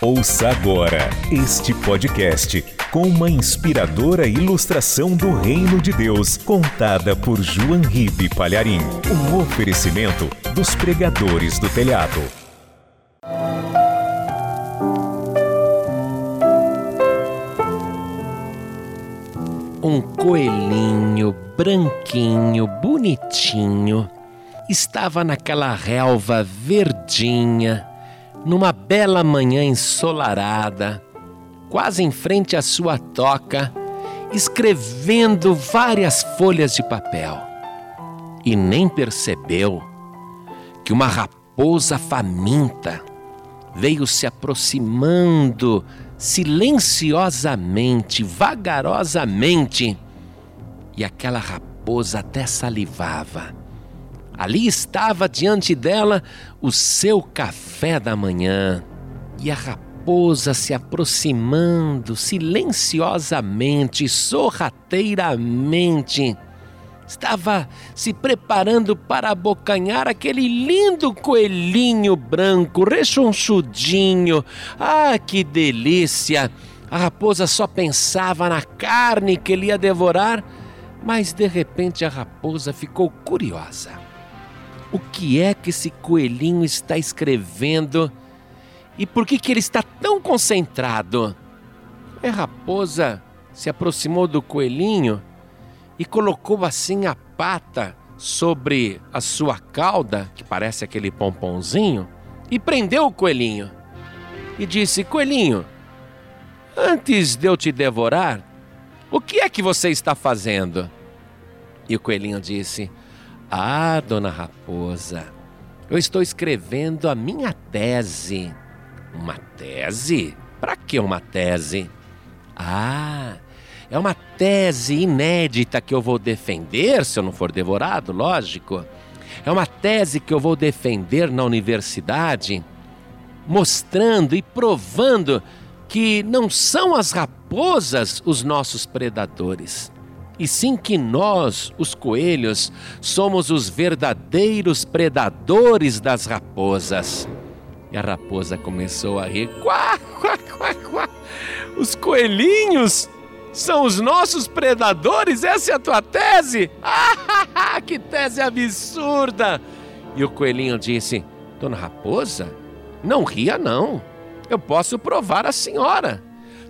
Ouça agora este podcast com uma inspiradora ilustração do Reino de Deus, contada por João Ribe Palharim. Um oferecimento dos pregadores do telhado. Um coelhinho branquinho, bonitinho, estava naquela relva verdinha, numa bela manhã ensolarada, quase em frente à sua toca, escrevendo várias folhas de papel. E nem percebeu que uma raposa faminta veio se aproximando silenciosamente, vagarosamente, e aquela raposa até salivava Ali estava diante dela o seu café da manhã e a raposa se aproximando silenciosamente, sorrateiramente. Estava se preparando para abocanhar aquele lindo coelhinho branco, rechonchudinho. Ah, que delícia! A raposa só pensava na carne que ele ia devorar, mas de repente a raposa ficou curiosa o que é que esse coelhinho está escrevendo e por que, que ele está tão concentrado. A raposa se aproximou do coelhinho e colocou assim a pata sobre a sua cauda, que parece aquele pomponzinho, e prendeu o coelhinho. E disse: Coelhinho, antes de eu te devorar, o que é que você está fazendo? E o coelhinho disse: ah, dona Raposa, eu estou escrevendo a minha tese. Uma tese? Para que uma tese? Ah, é uma tese inédita que eu vou defender, se eu não for devorado, lógico. É uma tese que eu vou defender na universidade, mostrando e provando que não são as raposas os nossos predadores e sim que nós, os coelhos, somos os verdadeiros predadores das raposas. E a raposa começou a rir. Quá, quá, quá, quá. Os coelhinhos são os nossos predadores? Essa é a tua tese? Ah, que tese absurda! E o coelhinho disse: Dona Raposa, não ria não. Eu posso provar a senhora.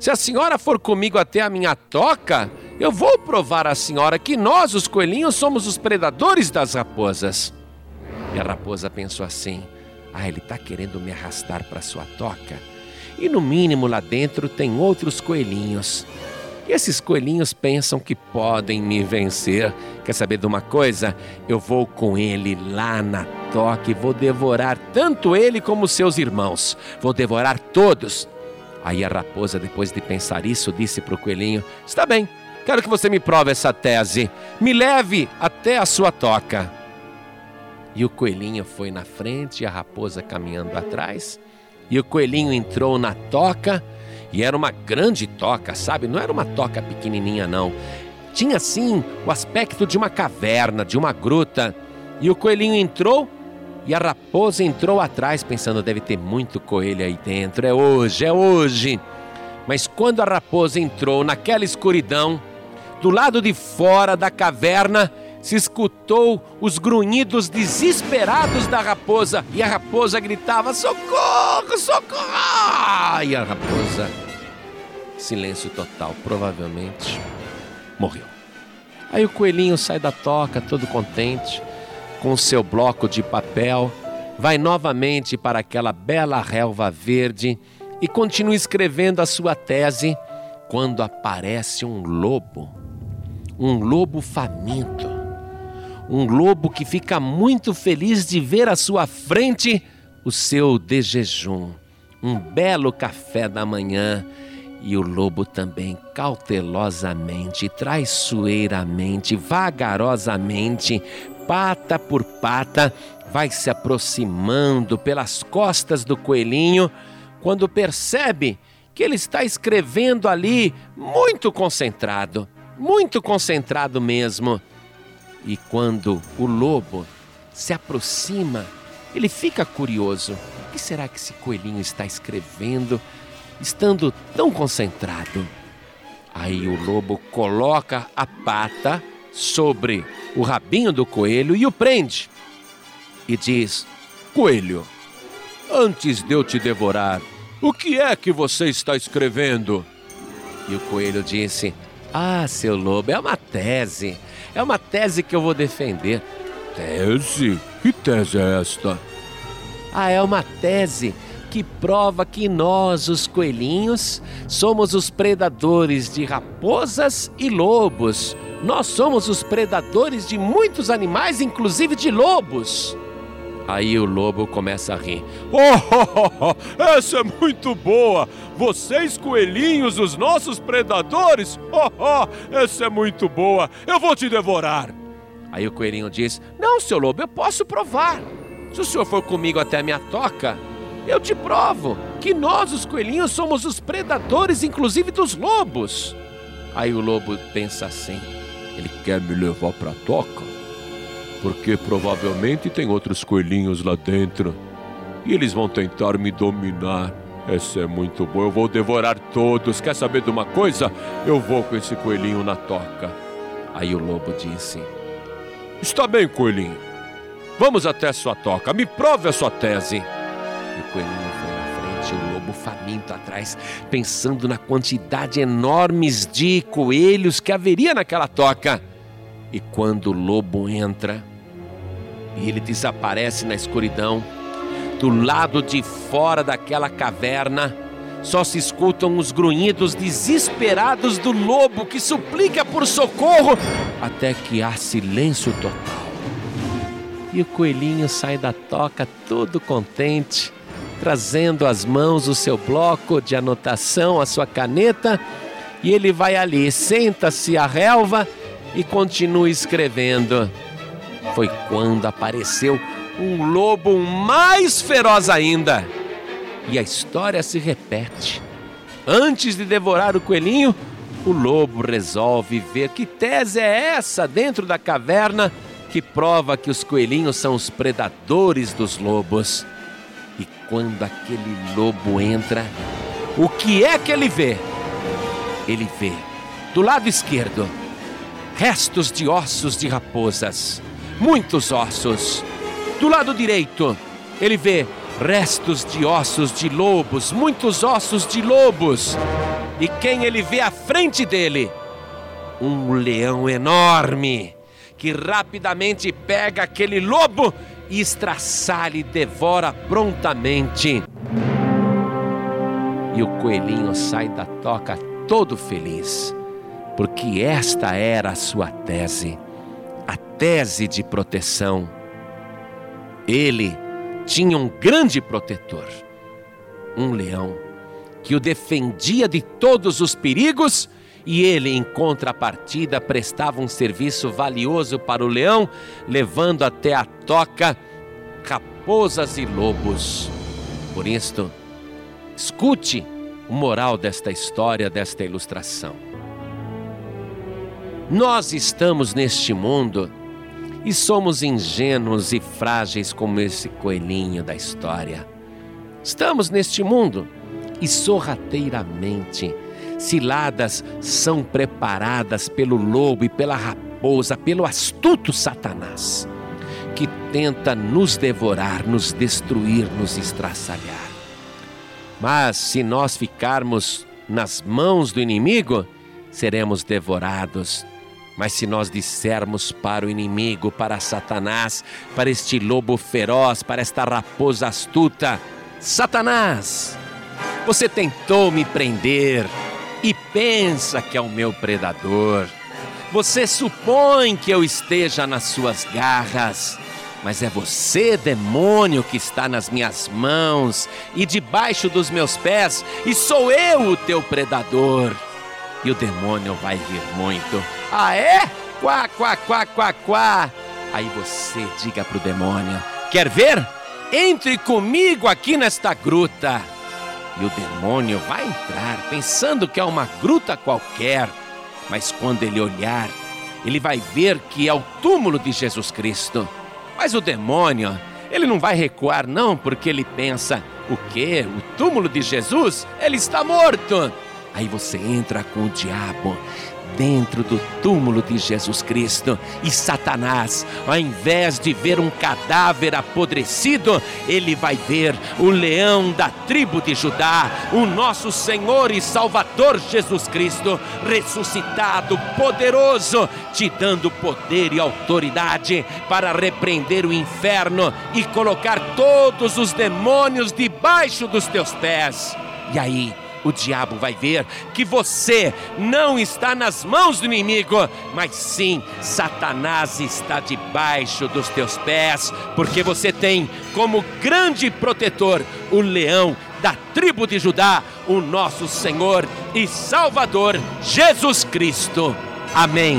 Se a senhora for comigo até a minha toca, eu vou provar à senhora que nós, os coelhinhos, somos os predadores das raposas. E a raposa pensou assim: ah, ele está querendo me arrastar para sua toca. E no mínimo lá dentro tem outros coelhinhos. E esses coelhinhos pensam que podem me vencer. Quer saber de uma coisa? Eu vou com ele lá na toca e vou devorar tanto ele como seus irmãos. Vou devorar todos. Aí a raposa, depois de pensar isso, disse para o coelhinho: Está bem, Quero que você me prove essa tese. Me leve até a sua toca. E o coelhinho foi na frente e a raposa caminhando atrás. E o coelhinho entrou na toca e era uma grande toca, sabe? Não era uma toca pequenininha, não. Tinha sim o aspecto de uma caverna, de uma gruta. E o coelhinho entrou e a raposa entrou atrás, pensando: deve ter muito coelho aí dentro. É hoje, é hoje. Mas quando a raposa entrou naquela escuridão, do lado de fora da caverna se escutou os grunhidos desesperados da raposa e a raposa gritava: Socorro, socorro! E a raposa, silêncio total, provavelmente morreu. Aí o coelhinho sai da toca todo contente, com seu bloco de papel, vai novamente para aquela bela relva verde e continua escrevendo a sua tese quando aparece um lobo um lobo faminto, um lobo que fica muito feliz de ver à sua frente o seu de jejum, um belo café da manhã. E o lobo também cautelosamente, traiçoeiramente, vagarosamente, pata por pata, vai se aproximando pelas costas do coelhinho quando percebe que ele está escrevendo ali muito concentrado muito concentrado mesmo. E quando o lobo se aproxima, ele fica curioso. que será que esse coelhinho está escrevendo, estando tão concentrado? Aí o lobo coloca a pata sobre o rabinho do coelho e o prende. E diz: Coelho, antes de eu te devorar, o que é que você está escrevendo? E o coelho disse: Ah, seu lobo, é uma tese. É uma tese que eu vou defender. Tese? Que tese é esta? Ah, é uma tese que prova que nós, os coelhinhos, somos os predadores de raposas e lobos. Nós somos os predadores de muitos animais, inclusive de lobos. Aí o lobo começa a rir. Oh, oh, oh, oh, essa é muito boa! Vocês, coelhinhos, os nossos predadores? Oh, oh, essa é muito boa! Eu vou te devorar! Aí o coelhinho diz: Não, seu lobo, eu posso provar. Se o senhor for comigo até a minha toca, eu te provo que nós, os coelhinhos, somos os predadores, inclusive dos lobos. Aí o lobo pensa assim: ele quer me levar para a toca? Porque provavelmente tem outros coelhinhos lá dentro e eles vão tentar me dominar. Essa é muito boa, eu vou devorar todos. Quer saber de uma coisa? Eu vou com esse coelhinho na toca. Aí o lobo disse: Está bem, coelhinho. Vamos até sua toca, me prove a sua tese. E o coelhinho frente, o lobo faminto atrás, pensando na quantidade enormes de coelhos que haveria naquela toca. E quando o lobo entra, e ele desaparece na escuridão, do lado de fora daquela caverna, só se escutam os grunhidos desesperados do lobo que suplica por socorro, até que há silêncio total. E o coelhinho sai da toca todo contente, trazendo às mãos o seu bloco de anotação, a sua caneta, e ele vai ali, senta-se à relva e continua escrevendo. Foi quando apareceu um lobo mais feroz ainda. E a história se repete. Antes de devorar o coelhinho, o lobo resolve ver que tese é essa dentro da caverna que prova que os coelhinhos são os predadores dos lobos. E quando aquele lobo entra, o que é que ele vê? Ele vê, do lado esquerdo, restos de ossos de raposas, muitos ossos. Do lado direito, ele vê restos de ossos de lobos, muitos ossos de lobos. E quem ele vê à frente dele? Um leão enorme que rapidamente pega aquele lobo e estraçalha e devora prontamente. E o coelhinho sai da toca todo feliz, porque esta era a sua tese, a tese de proteção. Ele tinha um grande protetor, um leão, que o defendia de todos os perigos e ele, em contrapartida, prestava um serviço valioso para o leão, levando até a toca raposas e lobos. Por isto, escute o moral desta história, desta ilustração. Nós estamos neste mundo e somos ingênuos e frágeis como esse coelhinho da história. Estamos neste mundo e sorrateiramente ciladas são preparadas pelo lobo e pela raposa, pelo astuto Satanás, que tenta nos devorar, nos destruir, nos estraçalhar. Mas se nós ficarmos nas mãos do inimigo, seremos devorados. Mas se nós dissermos para o inimigo, para Satanás, para este lobo feroz, para esta raposa astuta: Satanás, você tentou me prender e pensa que é o meu predador. Você supõe que eu esteja nas suas garras, mas é você, demônio, que está nas minhas mãos e debaixo dos meus pés, e sou eu o teu predador. E o demônio vai rir muito. Ah, é? Quá, quá, quá, quá, quá. Aí você diga pro demônio: Quer ver? Entre comigo aqui nesta gruta. E o demônio vai entrar pensando que é uma gruta qualquer, mas quando ele olhar, ele vai ver que é o túmulo de Jesus Cristo. Mas o demônio Ele não vai recuar, não, porque ele pensa: o quê? O túmulo de Jesus? Ele está morto. Aí você entra com o diabo dentro do túmulo de Jesus Cristo. E Satanás, ao invés de ver um cadáver apodrecido, ele vai ver o leão da tribo de Judá, o nosso Senhor e Salvador Jesus Cristo, ressuscitado, poderoso, te dando poder e autoridade para repreender o inferno e colocar todos os demônios debaixo dos teus pés. E aí, o diabo vai ver que você não está nas mãos do inimigo, mas sim Satanás está debaixo dos teus pés, porque você tem como grande protetor o leão da tribo de Judá, o nosso Senhor e Salvador Jesus Cristo. Amém.